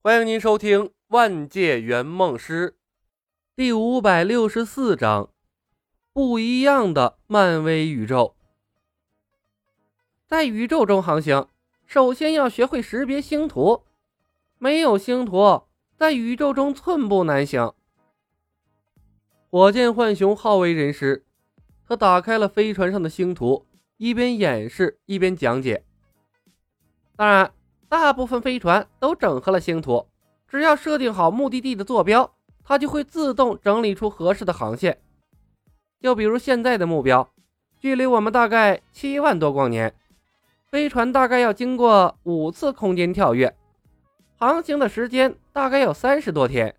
欢迎您收听《万界圆梦师》第五百六十四章：不一样的漫威宇宙。在宇宙中航行，首先要学会识别星图。没有星图，在宇宙中寸步难行。火箭浣熊好为人师，他打开了飞船上的星图，一边演示一边讲解。当然。大部分飞船都整合了星图，只要设定好目的地的坐标，它就会自动整理出合适的航线。就比如现在的目标，距离我们大概七万多光年，飞船大概要经过五次空间跳跃，航行的时间大概有三十多天。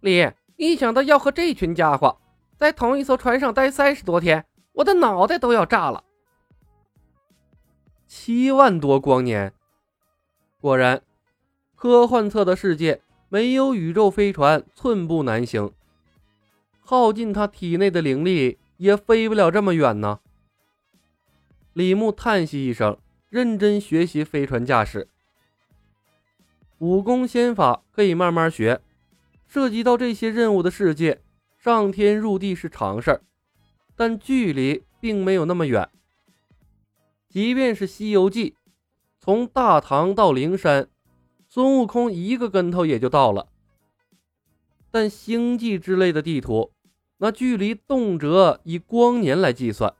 李，一想到要和这群家伙在同一艘船上待三十多天，我的脑袋都要炸了。七万多光年。果然，科幻册的世界没有宇宙飞船寸步难行，耗尽他体内的灵力也飞不了这么远呢。李牧叹息一声，认真学习飞船驾驶。武功仙法可以慢慢学，涉及到这些任务的世界，上天入地是常事儿，但距离并没有那么远。即便是《西游记》。从大唐到灵山，孙悟空一个跟头也就到了。但星际之类的地图，那距离动辄以光年来计算。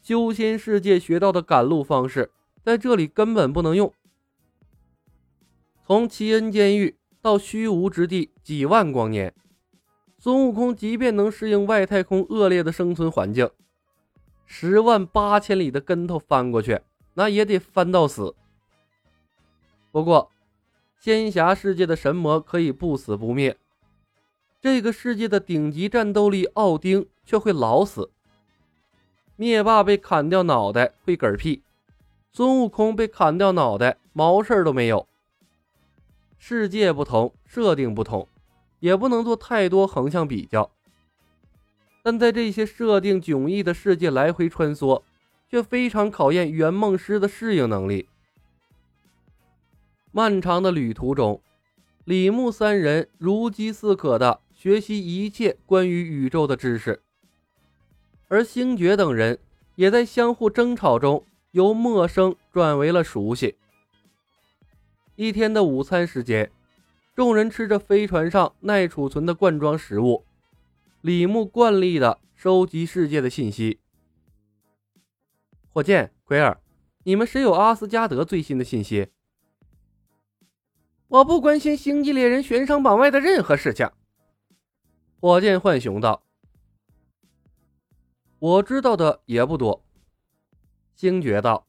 修仙世界学到的赶路方式，在这里根本不能用。从齐恩监狱到虚无之地几万光年，孙悟空即便能适应外太空恶劣的生存环境，十万八千里的跟头翻过去。那也得翻到死。不过，仙侠世界的神魔可以不死不灭，这个世界的顶级战斗力奥丁却会老死。灭霸被砍掉脑袋会嗝屁，孙悟空被砍掉脑袋毛事都没有。世界不同，设定不同，也不能做太多横向比较。但在这些设定迥异的世界来回穿梭。却非常考验圆梦师的适应能力。漫长的旅途中，李牧三人如饥似渴的学习一切关于宇宙的知识，而星爵等人也在相互争吵中由陌生转为了熟悉。一天的午餐时间，众人吃着飞船上耐储存的罐装食物，李牧惯例的收集世界的信息。火箭、奎尔，你们谁有阿斯加德最新的信息？我不关心星际猎人悬赏榜外的任何事情。火箭浣熊道：“我知道的也不多。”星爵道：“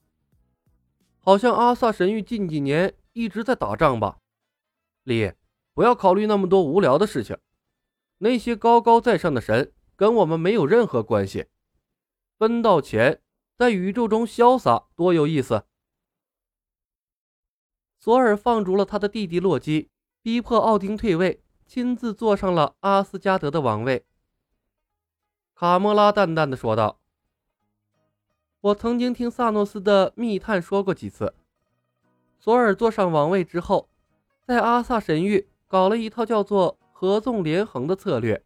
好像阿萨神域近几年一直在打仗吧？”李，不要考虑那么多无聊的事情。那些高高在上的神跟我们没有任何关系。分到钱。在宇宙中潇洒多有意思。索尔放逐了他的弟弟洛基，逼迫奥丁退位，亲自坐上了阿斯加德的王位。卡莫拉淡淡的说道：“我曾经听萨诺斯的密探说过几次，索尔坐上王位之后，在阿萨神域搞了一套叫做‘合纵连横’的策略。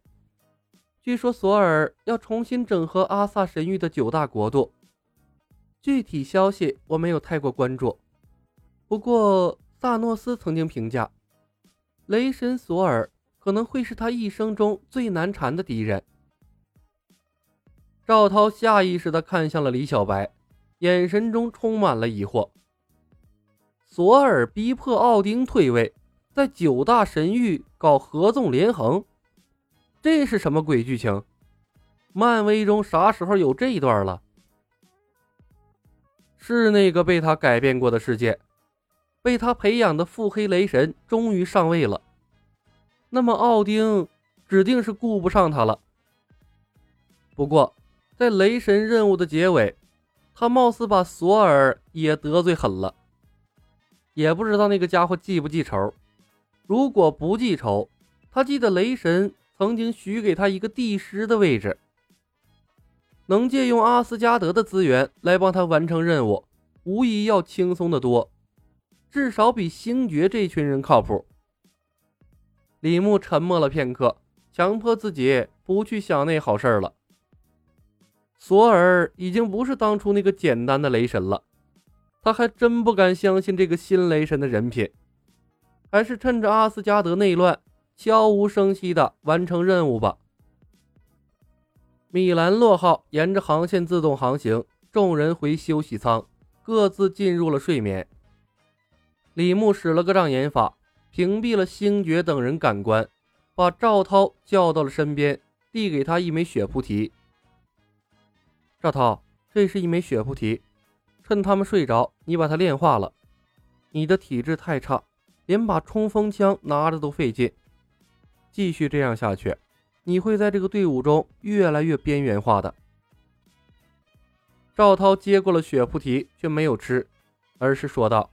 据说索尔要重新整合阿萨神域的九大国度。”具体消息我没有太过关注，不过萨诺斯曾经评价，雷神索尔可能会是他一生中最难缠的敌人。赵涛下意识地看向了李小白，眼神中充满了疑惑。索尔逼迫奥丁退位，在九大神域搞合纵连横，这是什么鬼剧情？漫威中啥时候有这一段了？是那个被他改变过的世界，被他培养的腹黑雷神终于上位了。那么奥丁指定是顾不上他了。不过，在雷神任务的结尾，他貌似把索尔也得罪狠了。也不知道那个家伙记不记仇。如果不记仇，他记得雷神曾经许给他一个帝师的位置。能借用阿斯加德的资源来帮他完成任务，无疑要轻松的多。至少比星爵这群人靠谱。李牧沉默了片刻，强迫自己不去想那好事了。索尔已经不是当初那个简单的雷神了，他还真不敢相信这个新雷神的人品。还是趁着阿斯加德内乱，悄无声息的完成任务吧。米兰洛号沿着航线自动航行，众人回休息舱，各自进入了睡眠。李牧使了个障眼法，屏蔽了星爵等人感官，把赵涛叫到了身边，递给他一枚血菩提。赵涛，这是一枚血菩提，趁他们睡着，你把它炼化了。你的体质太差，连把冲锋枪拿着都费劲。继续这样下去，你会在这个队伍中越来越边缘化的。赵涛接过了血菩提，却没有吃，而是说道。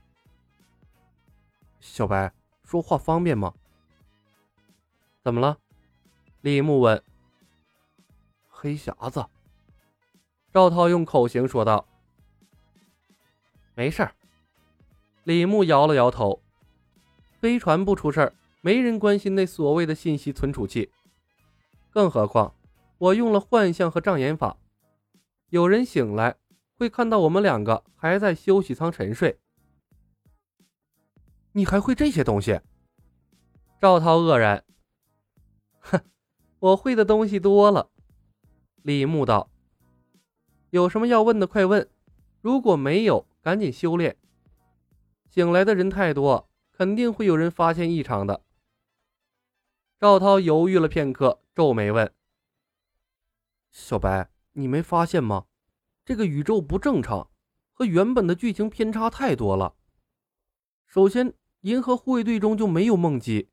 小白，说话方便吗？怎么了？李牧问。黑匣子。赵涛用口型说道。没事儿。李牧摇了摇头。飞船不出事儿，没人关心那所谓的信息存储器。更何况，我用了幻象和障眼法，有人醒来会看到我们两个还在休息舱沉睡。你还会这些东西？赵涛愕然。哼，我会的东西多了。李牧道：“有什么要问的，快问。如果没有，赶紧修炼。醒来的人太多，肯定会有人发现异常的。”赵涛犹豫了片刻，皱眉问：“小白，你没发现吗？这个宇宙不正常，和原本的剧情偏差太多了。首先。”银河护卫队中就没有梦姬，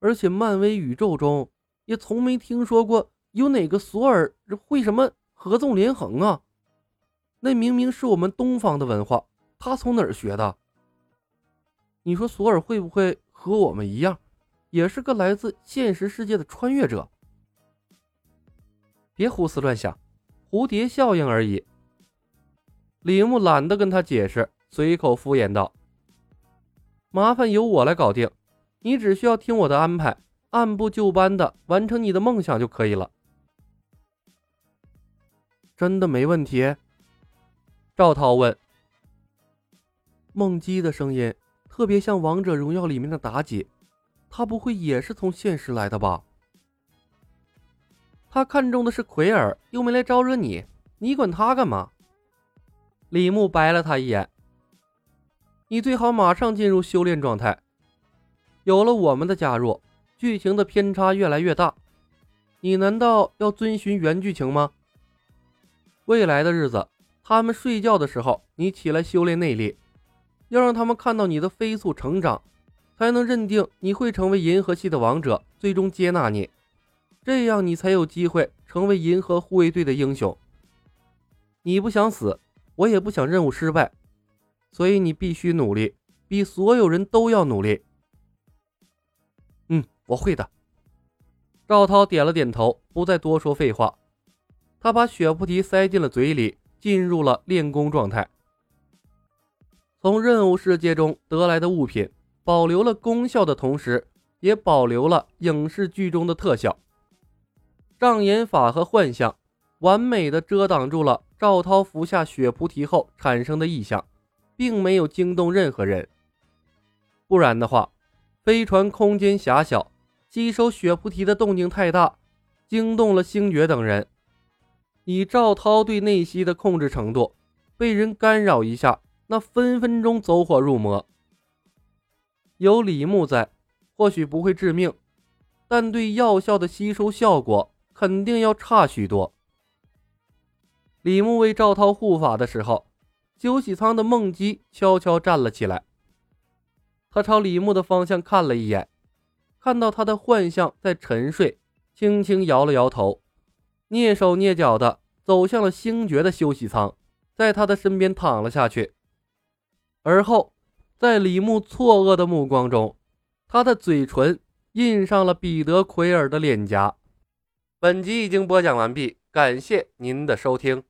而且漫威宇宙中也从没听说过有哪个索尔会什么合纵连横啊！那明明是我们东方的文化，他从哪儿学的？你说索尔会不会和我们一样，也是个来自现实世界的穿越者？别胡思乱想，蝴蝶效应而已。李牧懒得跟他解释，随口敷衍道。麻烦由我来搞定，你只需要听我的安排，按部就班的完成你的梦想就可以了。真的没问题？赵涛问。梦姬的声音特别像《王者荣耀》里面的妲己，他不会也是从现实来的吧？他看中的是奎尔，又没来招惹你，你管他干嘛？李牧白了他一眼。你最好马上进入修炼状态。有了我们的加入，剧情的偏差越来越大。你难道要遵循原剧情吗？未来的日子，他们睡觉的时候，你起来修炼内力，要让他们看到你的飞速成长，才能认定你会成为银河系的王者，最终接纳你。这样你才有机会成为银河护卫队的英雄。你不想死，我也不想任务失败。所以你必须努力，比所有人都要努力。嗯，我会的。赵涛点了点头，不再多说废话。他把血菩提塞进了嘴里，进入了练功状态。从任务世界中得来的物品，保留了功效的同时，也保留了影视剧中的特效。障眼法和幻象，完美的遮挡住了赵涛服下血菩提后产生的异象。并没有惊动任何人，不然的话，飞船空间狭小，吸收血菩提的动静太大，惊动了星爵等人。以赵涛对内息的控制程度，被人干扰一下，那分分钟走火入魔。有李牧在，或许不会致命，但对药效的吸收效果肯定要差许多。李牧为赵涛护法的时候。休息舱的梦姬悄悄站了起来，他朝李牧的方向看了一眼，看到他的幻象在沉睡，轻轻摇了摇头，蹑手蹑脚的走向了星爵的休息舱，在他的身边躺了下去。而后，在李牧错愕的目光中，他的嘴唇印上了彼得奎尔的脸颊。本集已经播讲完毕，感谢您的收听。